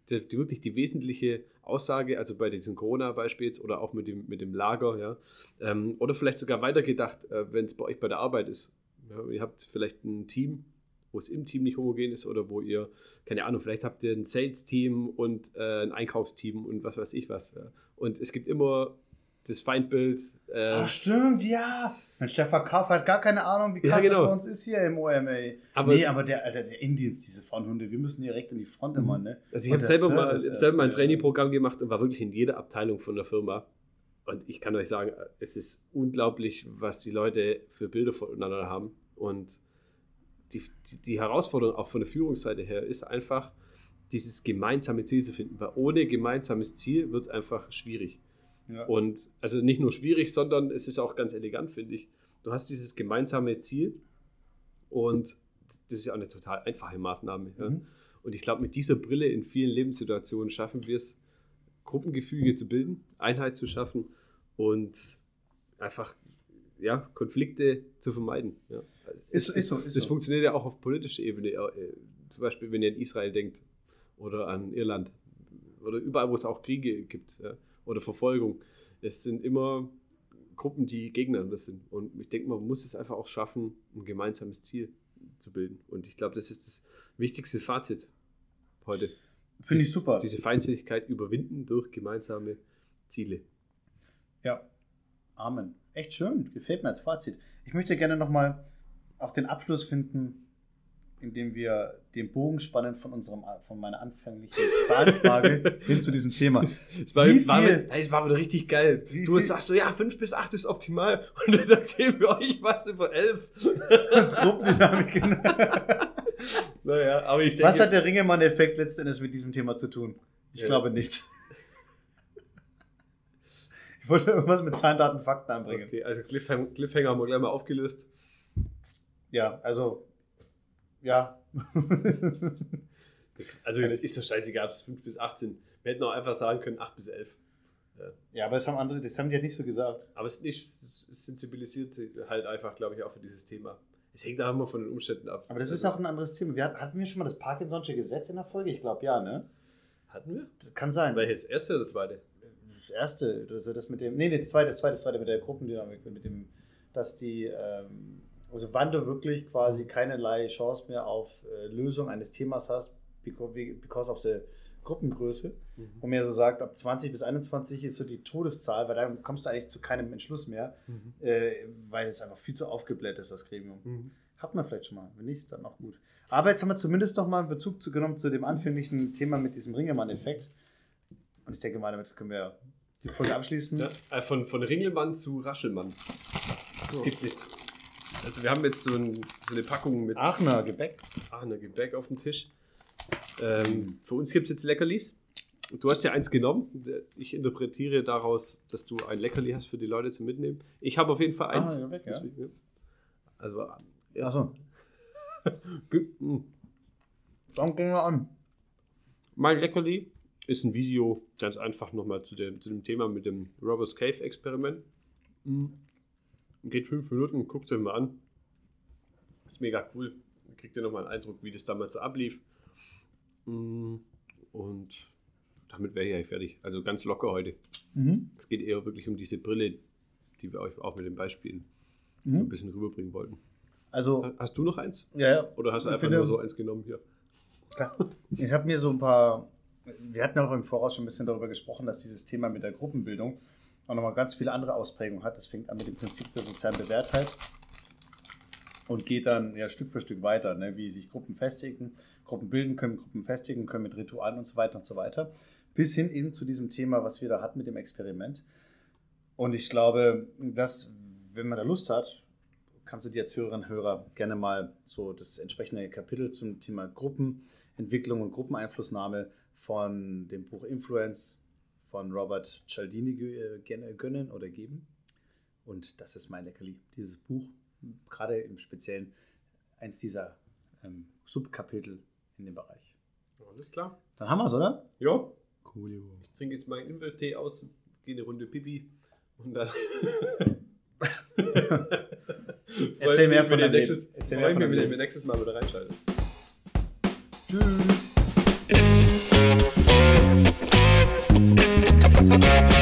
die, die, wirklich die wesentliche Aussage, also bei diesem Corona-Beispiel jetzt oder auch mit dem, mit dem Lager, ja, ähm, oder vielleicht sogar weitergedacht, äh, wenn es bei euch bei der Arbeit ist. Ja, ihr habt vielleicht ein Team, wo es im Team nicht homogen ist oder wo ihr, keine Ahnung, vielleicht habt ihr ein Sales-Team und äh, ein Einkaufsteam und was weiß ich was. Ja. Und es gibt immer das Feindbild. Äh, Ach, stimmt, ja. Mensch, der Verkauf hat gar keine Ahnung, wie Ja, krass genau. das bei uns ist hier im OMA. Aber- nee, aber der, Alter, der Indiens, diese Fronthunde, wir müssen direkt in die Front immer, ne? Also ich habe selber, mal, Service ich hab selber mal ein wieder. Trainingprogramm gemacht und war wirklich in jeder Abteilung von der Firma. Und ich kann euch sagen, es ist unglaublich, was die Leute für Bilder voneinander haben. Und die, die, die Herausforderung auch von der Führungsseite her ist einfach, dieses gemeinsame Ziel zu finden. Weil ohne gemeinsames Ziel wird es einfach schwierig. Ja. Und also nicht nur schwierig, sondern es ist auch ganz elegant, finde ich. Du hast dieses gemeinsame Ziel und das ist ja auch eine total einfache Maßnahme. Ja? Mhm. Und ich glaube, mit dieser Brille in vielen Lebenssituationen schaffen wir es, Gruppengefüge zu bilden, Einheit zu schaffen und einfach ja, Konflikte zu vermeiden. Ja. Ist- Es- ist so, ist das so. funktioniert ja auch auf politischer Ebene. äh, Zum Beispiel, wenn ihr an Israel denkt oder an Irland oder überall, wo es auch Kriege gibt ja, oder Verfolgung. Es sind immer Gruppen, die gegeneinander sind. Und ich denke, man muss es einfach auch schaffen, ein gemeinsames Ziel zu bilden. Und ich glaube, das ist das wichtigste Fazit heute. Finde ich super. Diese Feindseligkeit überwinden durch gemeinsame Ziele. Ja. Amen. Echt schön. Gefällt mir als Fazit. Ich möchte gerne nochmal auch den Abschluss finden, indem wir den Bogen spannen von unserem, von meiner anfänglichen Zahlenfrage hin zu diesem Thema. Es war, Wie war, viel- es war wieder richtig geil. Wie du viel- sagst so, ja, 5 bis 8 ist optimal. Und dann erzählen wir euch was über 11. Gruppendynamiken. naja, aber ich denke. Was hat der Ringemann-Effekt letzten Endes mit diesem Thema zu tun? Ich Ja. glaube nichts. Ich wollte irgendwas mit Zahlen, Daten, Fakten anbringen. Okay, also Cliffhanger, Cliffhanger haben wir gleich mal aufgelöst. Ja, also, ja. Also ist so scheißegal, ob es 5 bis 8 sind. Wir hätten auch einfach sagen können 8 bis 11. ja, aber das haben andere, das haben die ja nicht so gesagt. Aber es, nicht, es sensibilisiert sie halt einfach, glaube ich, auch für dieses Thema. Es hängt da immer von den Umständen ab. Aber das ist auch ein anderes Thema. Wir, hatten- hatten wir schon mal das Parkinson'sche Gesetz in der Folge? Ich glaube ja, ne? Hatten wir? Kann sein. Welches? Erste oder zweite? Das erste, das, das mit dem, nee, das zweite, das zweite, das zweite mit der Gruppendynamik, mit dem, dass die, ähm, also wann du wirklich quasi keinerlei Chance mehr auf äh, Lösung eines Themas hast, because, of the Gruppengröße, wo mir so sagt, ab 20 bis 21 ist so die Todeszahl, weil dann kommst du eigentlich zu keinem Entschluss mehr, Mhm. äh, weil es einfach viel zu aufgebläht ist, das Gremium. Mhm. Hat man vielleicht schon mal, wenn nicht, dann auch gut. Aber jetzt haben wir zumindest noch mal einen Bezug zu genommen zu dem anfänglichen Thema mit diesem Ringemann-Effekt. Und ich denke mal, damit können wir die Folge abschließen. Ja, äh, von, von Ringelmann zu Raschelmann. Es gibt jetzt. Also wir haben jetzt so, ein, so eine Packung mit Aachener Gebäck. Aachener Gebäck auf dem Tisch. Ähm, für uns gibt es jetzt Leckerlis. Du hast ja eins genommen. Ich interpretiere daraus, dass du ein Leckerli hast für die Leute zum Mitnehmen. Ich habe auf jeden Fall eins. Ah, weg, ja. Also, erst- Achso, Mm. dann gehen wir an. Mein Leckerli ist ein Video, ganz einfach nochmal zu dem, zu dem Thema mit dem Robbers Cave Experiment. Mm. Geht fünf Minuten, guckt euch mal an. Ist mega cool. Dann kriegt ihr nochmal einen Eindruck, wie das damals so ablief. Mm. Und damit wäre ich eigentlich fertig. Also ganz locker heute. Mhm. Es geht eher wirklich um diese Brille, die wir euch auch mit den Beispielen so Mhm. ein bisschen rüberbringen wollten. Also, Hast du noch eins? ja, ja. Oder hast du einfach finde- nur so eins genommen hier? Klar. Ich habe mir so ein paar, wir hatten auch im Voraus schon ein bisschen darüber gesprochen, dass dieses Thema mit der Gruppenbildung auch nochmal ganz viele andere Ausprägungen hat. Das fängt an mit dem Prinzip der sozialen Bewährtheit und geht dann ja Stück für Stück weiter, ne? wie sich Gruppen festigen, Gruppen bilden können, Gruppen festigen können mit Ritualen und so weiter und so weiter. Bis hin eben zu diesem Thema, was wir da hatten mit dem Experiment. Und ich glaube, dass, wenn man da Lust hat, kannst du dir als Hörerinnen und Hörer gerne mal so das entsprechende Kapitel zum Thema Gruppenentwicklung und Gruppeneinflussnahme von dem Buch Influence von Robert Cialdini äh, gerne gönnen oder geben. Und das ist mein Leckerli. Dieses Buch, gerade im Speziellen eins dieser ähm, Subkapitel in dem Bereich. Alles klar. Dann haben wir es, oder? Ja, Cool. Ich trinke jetzt meinen Ingwertee aus, gehe eine Runde Pipi und dann. Erzähl mehr von deinem nächstes. Erzähl mehr von nächstes Mal wieder reinschaltet. Tschüss. Thank you.